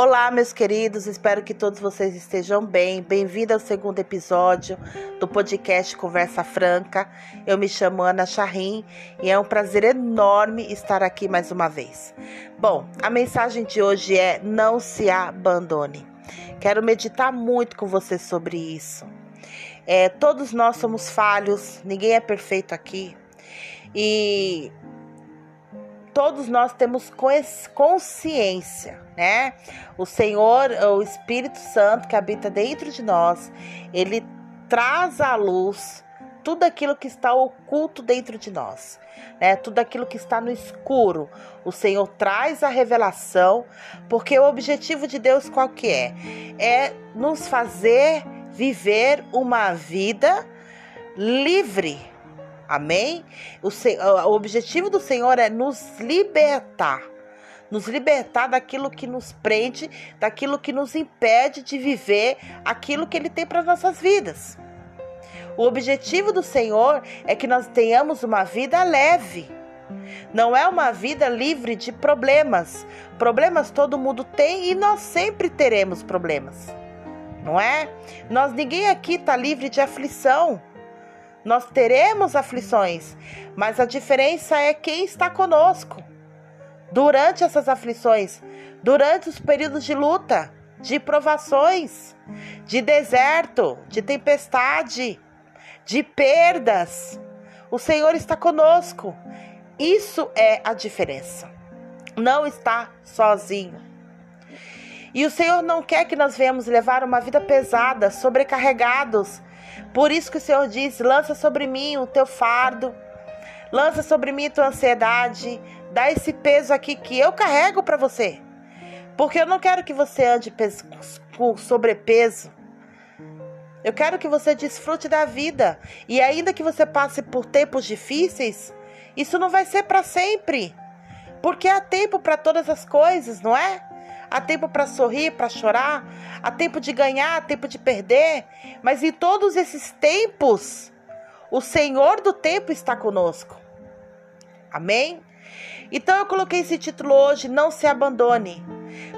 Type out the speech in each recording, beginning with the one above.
Olá, meus queridos, espero que todos vocês estejam bem. Bem-vindo ao segundo episódio do podcast Conversa Franca. Eu me chamo Ana Charrim e é um prazer enorme estar aqui mais uma vez. Bom, a mensagem de hoje é: não se abandone. Quero meditar muito com você sobre isso. É, todos nós somos falhos, ninguém é perfeito aqui. E todos nós temos consciência, né? O Senhor, o Espírito Santo que habita dentro de nós, ele traz à luz tudo aquilo que está oculto dentro de nós, né? Tudo aquilo que está no escuro. O Senhor traz a revelação, porque o objetivo de Deus qual que é? É nos fazer viver uma vida livre Amém? O, o objetivo do Senhor é nos libertar. Nos libertar daquilo que nos prende, daquilo que nos impede de viver aquilo que Ele tem para nossas vidas. O objetivo do Senhor é que nós tenhamos uma vida leve. Não é uma vida livre de problemas. Problemas todo mundo tem e nós sempre teremos problemas. Não é? Nós ninguém aqui está livre de aflição. Nós teremos aflições, mas a diferença é quem está conosco durante essas aflições, durante os períodos de luta, de provações, de deserto, de tempestade, de perdas. O Senhor está conosco. Isso é a diferença. Não está sozinho. E o Senhor não quer que nós venhamos levar uma vida pesada, sobrecarregados, por isso que o Senhor diz: lança sobre mim o teu fardo, lança sobre mim a tua ansiedade, dá esse peso aqui que eu carrego para você. Porque eu não quero que você ande com sobrepeso. Eu quero que você desfrute da vida. E ainda que você passe por tempos difíceis, isso não vai ser para sempre. Porque há tempo para todas as coisas, não é? Há tempo para sorrir, para chorar, há tempo de ganhar, há tempo de perder, mas em todos esses tempos, o Senhor do tempo está conosco. Amém? Então eu coloquei esse título hoje, não se abandone,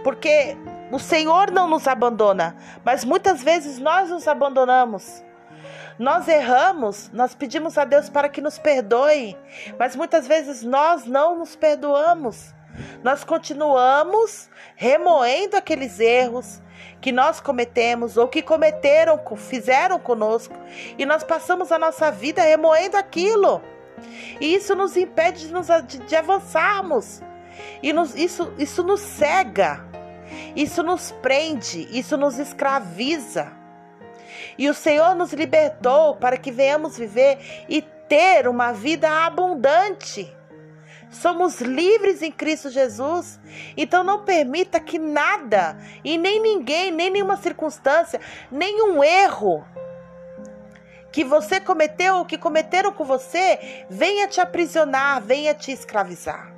porque o Senhor não nos abandona, mas muitas vezes nós nos abandonamos. Nós erramos, nós pedimos a Deus para que nos perdoe, mas muitas vezes nós não nos perdoamos nós continuamos remoendo aqueles erros que nós cometemos ou que cometeram, fizeram conosco, e nós passamos a nossa vida remoendo aquilo. E isso nos impede de, nos, de, de avançarmos. E nos, isso, isso nos cega. Isso nos prende, isso nos escraviza. E o Senhor nos libertou para que venhamos viver e ter uma vida abundante. Somos livres em Cristo Jesus. Então não permita que nada, e nem ninguém, nem nenhuma circunstância, nenhum erro que você cometeu ou que cometeram com você venha te aprisionar, venha te escravizar.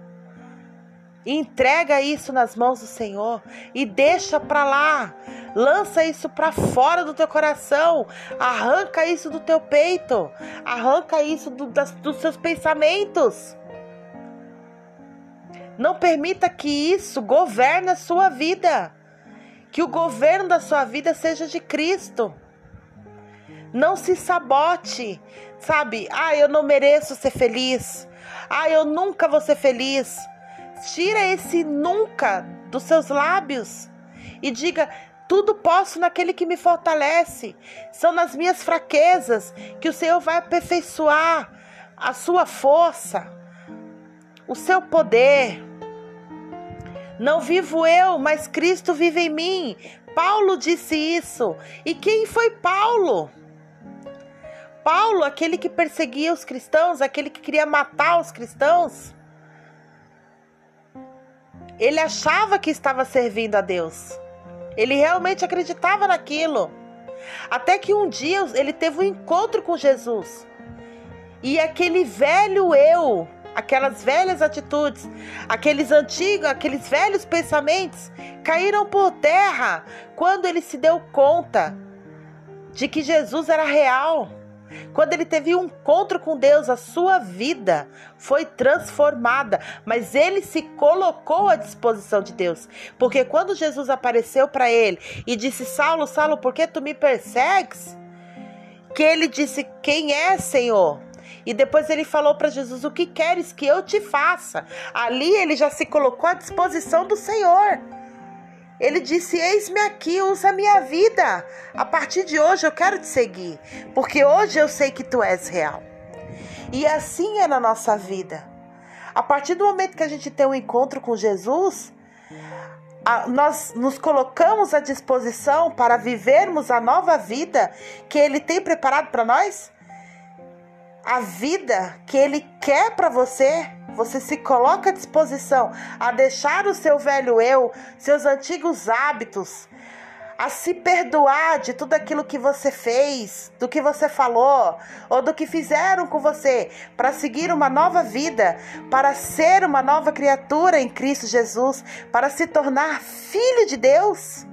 Entrega isso nas mãos do Senhor e deixa para lá. Lança isso para fora do teu coração. Arranca isso do teu peito. Arranca isso do, das, dos seus pensamentos. Não permita que isso governe a sua vida. Que o governo da sua vida seja de Cristo. Não se sabote, sabe? Ah, eu não mereço ser feliz. Ah, eu nunca vou ser feliz. Tira esse nunca dos seus lábios e diga: tudo posso naquele que me fortalece. São nas minhas fraquezas que o Senhor vai aperfeiçoar a sua força o seu poder. Não vivo eu, mas Cristo vive em mim. Paulo disse isso. E quem foi Paulo? Paulo, aquele que perseguia os cristãos, aquele que queria matar os cristãos. Ele achava que estava servindo a Deus. Ele realmente acreditava naquilo. Até que um dia ele teve um encontro com Jesus. E aquele velho eu aquelas velhas atitudes, aqueles antigos, aqueles velhos pensamentos caíram por terra quando ele se deu conta de que Jesus era real, Quando ele teve um encontro com Deus, a sua vida foi transformada, mas ele se colocou à disposição de Deus. Porque quando Jesus apareceu para ele e disse: Saulo, Saulo, por que tu me persegues? Que ele disse: Quem é, Senhor? E depois ele falou para Jesus: O que queres que eu te faça? Ali ele já se colocou à disposição do Senhor. Ele disse: Eis-me aqui, usa a minha vida. A partir de hoje eu quero te seguir, porque hoje eu sei que tu és real. E assim é na nossa vida. A partir do momento que a gente tem um encontro com Jesus, nós nos colocamos à disposição para vivermos a nova vida que Ele tem preparado para nós? A vida que Ele quer para você? Você se coloca à disposição a deixar o seu velho eu, seus antigos hábitos, a se perdoar de tudo aquilo que você fez, do que você falou ou do que fizeram com você, para seguir uma nova vida, para ser uma nova criatura em Cristo Jesus, para se tornar filho de Deus.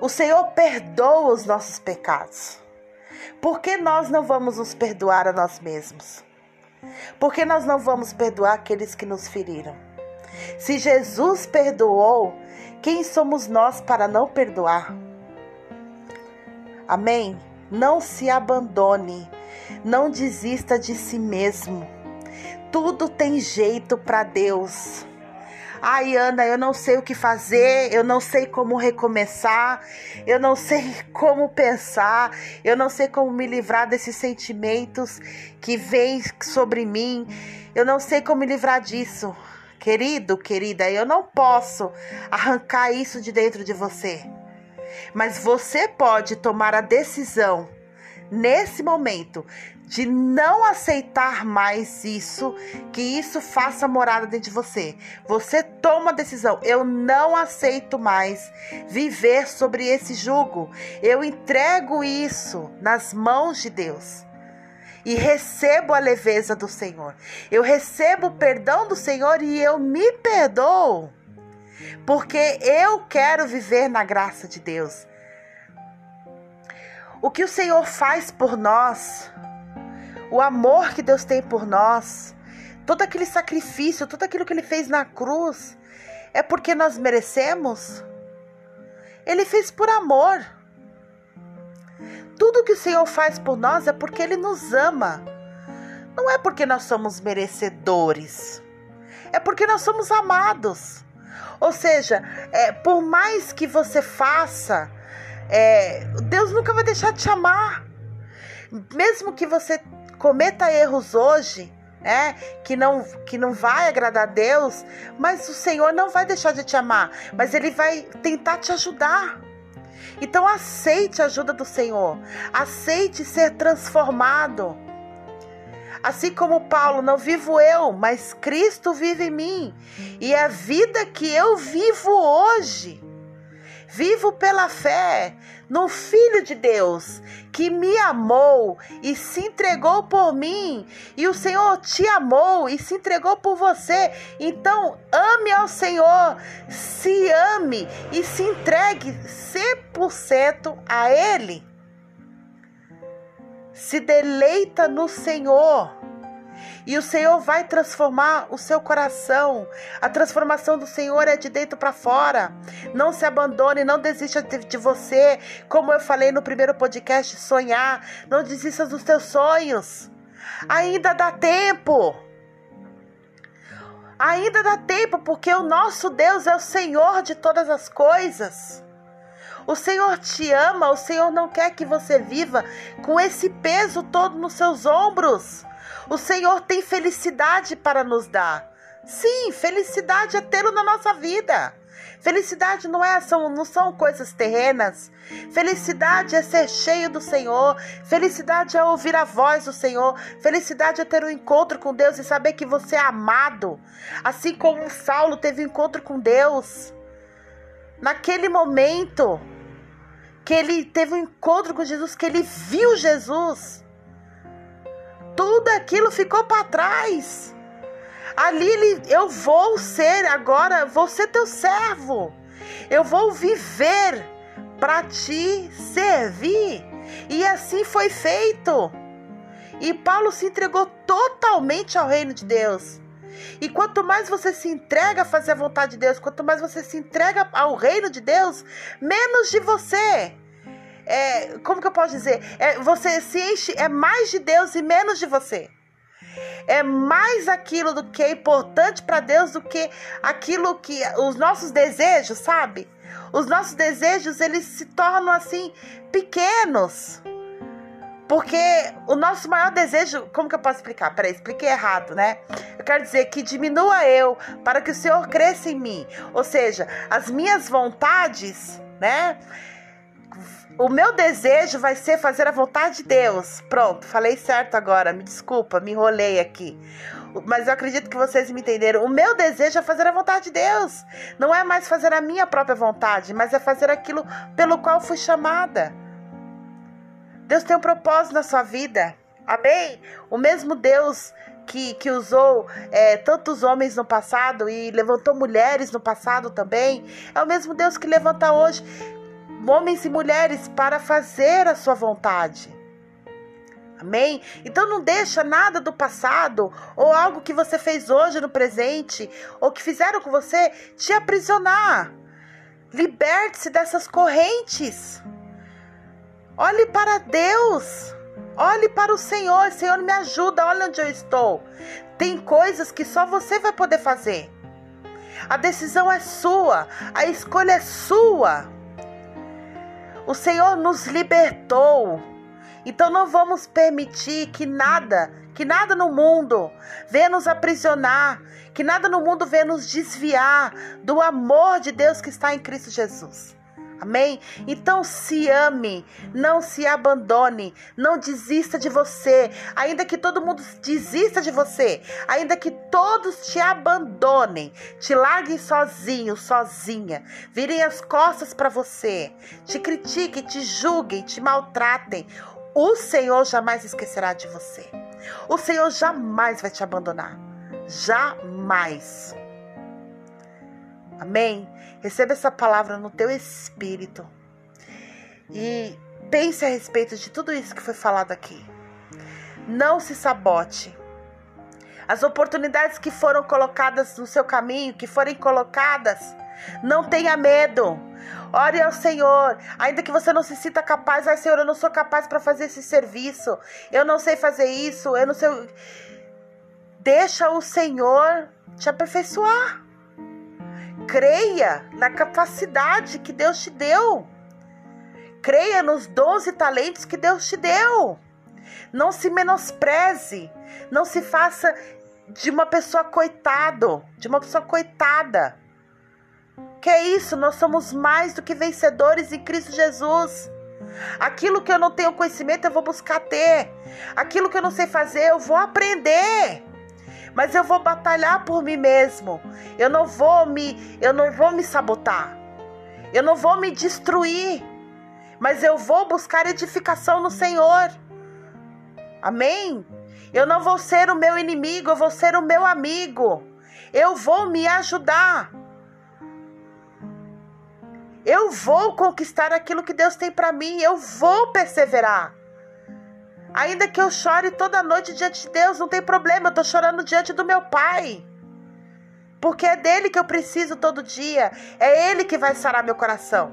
O Senhor perdoa os nossos pecados. Por que nós não vamos nos perdoar a nós mesmos? Por que nós não vamos perdoar aqueles que nos feriram? Se Jesus perdoou, quem somos nós para não perdoar? Amém? Não se abandone, não desista de si mesmo. Tudo tem jeito para Deus. Ai, Ana, eu não sei o que fazer, eu não sei como recomeçar, eu não sei como pensar, eu não sei como me livrar desses sentimentos que vêm sobre mim, eu não sei como me livrar disso. Querido, querida, eu não posso arrancar isso de dentro de você. Mas você pode tomar a decisão nesse momento de não aceitar mais isso, que isso faça morada dentro de você. Você toma a decisão, eu não aceito mais viver sobre esse jugo. Eu entrego isso nas mãos de Deus. E recebo a leveza do Senhor. Eu recebo o perdão do Senhor e eu me perdoo. Porque eu quero viver na graça de Deus. O que o Senhor faz por nós o amor que Deus tem por nós, todo aquele sacrifício, tudo aquilo que Ele fez na cruz, é porque nós merecemos? Ele fez por amor. Tudo que o Senhor faz por nós é porque Ele nos ama. Não é porque nós somos merecedores. É porque nós somos amados. Ou seja, é, por mais que você faça, é, Deus nunca vai deixar de te amar. Mesmo que você cometa erros hoje, é, que não que não vai agradar a Deus, mas o Senhor não vai deixar de te amar, mas ele vai tentar te ajudar. Então aceite a ajuda do Senhor, aceite ser transformado. Assim como Paulo, não vivo eu, mas Cristo vive em mim. E a vida que eu vivo hoje, Vivo pela fé no Filho de Deus que me amou e se entregou por mim. E o Senhor te amou e se entregou por você. Então, ame ao Senhor, se ame e se entregue 100% a Ele. Se deleita no Senhor e o Senhor vai transformar o seu coração. A transformação do Senhor é de dentro para fora. Não se abandone, não desista de, de você. Como eu falei no primeiro podcast, sonhar. Não desista dos teus sonhos. Ainda dá tempo. Ainda dá tempo, porque o nosso Deus é o Senhor de todas as coisas. O Senhor te ama, o Senhor não quer que você viva com esse peso todo nos seus ombros. O Senhor tem felicidade para nos dar. Sim, felicidade é tê-lo na nossa vida. Felicidade não é são, não são coisas terrenas. Felicidade é ser cheio do Senhor. Felicidade é ouvir a voz do Senhor. Felicidade é ter um encontro com Deus e saber que você é amado. Assim como Saulo teve um encontro com Deus. Naquele momento que ele teve um encontro com Jesus, que ele viu Jesus tudo aquilo ficou para trás. Ali eu vou ser agora, vou ser teu servo. Eu vou viver para te servir. E assim foi feito. E Paulo se entregou totalmente ao reino de Deus. E quanto mais você se entrega a fazer a vontade de Deus, quanto mais você se entrega ao reino de Deus, menos de você. É, como que eu posso dizer? É, você se enche, é mais de Deus e menos de você. É mais aquilo do que é importante para Deus do que aquilo que os nossos desejos, sabe? Os nossos desejos, eles se tornam assim pequenos. Porque o nosso maior desejo, como que eu posso explicar? Peraí, expliquei errado, né? Eu quero dizer que diminua eu para que o Senhor cresça em mim. Ou seja, as minhas vontades, né? O meu desejo vai ser fazer a vontade de Deus. Pronto, falei certo agora. Me desculpa, me enrolei aqui. Mas eu acredito que vocês me entenderam. O meu desejo é fazer a vontade de Deus. Não é mais fazer a minha própria vontade, mas é fazer aquilo pelo qual fui chamada. Deus tem um propósito na sua vida. Amém? O mesmo Deus que, que usou é, tantos homens no passado e levantou mulheres no passado também, é o mesmo Deus que levanta hoje homens e mulheres para fazer a sua vontade. Amém? Então não deixa nada do passado ou algo que você fez hoje no presente ou que fizeram com você te aprisionar. Liberte-se dessas correntes. Olhe para Deus. Olhe para o Senhor. Senhor, me ajuda. Olha onde eu estou. Tem coisas que só você vai poder fazer. A decisão é sua. A escolha é sua. O Senhor nos libertou. Então não vamos permitir que nada, que nada no mundo venha nos aprisionar, que nada no mundo venha nos desviar do amor de Deus que está em Cristo Jesus. Amém? Então se ame, não se abandone, não desista de você, ainda que todo mundo desista de você, ainda que todos te abandonem, te larguem sozinho, sozinha, virem as costas para você, te critiquem, te julguem, te maltratem, o Senhor jamais esquecerá de você. O Senhor jamais vai te abandonar. Jamais. Amém? Receba essa palavra no teu espírito. E pense a respeito de tudo isso que foi falado aqui. Não se sabote. As oportunidades que foram colocadas no seu caminho, que forem colocadas, não tenha medo. Ore ao Senhor, ainda que você não se sinta capaz, ai Senhor, eu não sou capaz para fazer esse serviço. Eu não sei fazer isso, eu não sei. Deixa o Senhor te aperfeiçoar. Creia na capacidade que Deus te deu. Creia nos dons e talentos que Deus te deu. Não se menospreze. Não se faça de uma pessoa coitado, de uma pessoa coitada. Que é isso? Nós somos mais do que vencedores em Cristo Jesus. Aquilo que eu não tenho conhecimento, eu vou buscar ter. Aquilo que eu não sei fazer, eu vou aprender mas eu vou batalhar por mim mesmo. Eu não vou me, eu não vou me sabotar. Eu não vou me destruir, mas eu vou buscar edificação no Senhor. Amém? Eu não vou ser o meu inimigo, eu vou ser o meu amigo. Eu vou me ajudar. Eu vou conquistar aquilo que Deus tem para mim, eu vou perseverar. Ainda que eu chore toda noite diante de Deus, não tem problema, eu estou chorando diante do meu Pai. Porque é dele que eu preciso todo dia. É ele que vai sarar meu coração.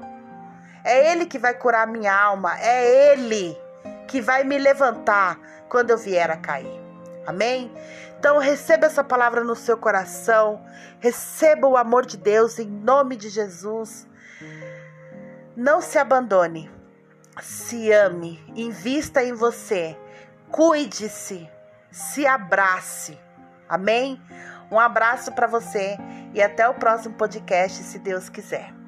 É ele que vai curar minha alma. É ele que vai me levantar quando eu vier a cair. Amém? Então receba essa palavra no seu coração. Receba o amor de Deus em nome de Jesus. Não se abandone se ame, invista em você, cuide-se, se abrace. Amém? Um abraço para você e até o próximo podcast, se Deus quiser.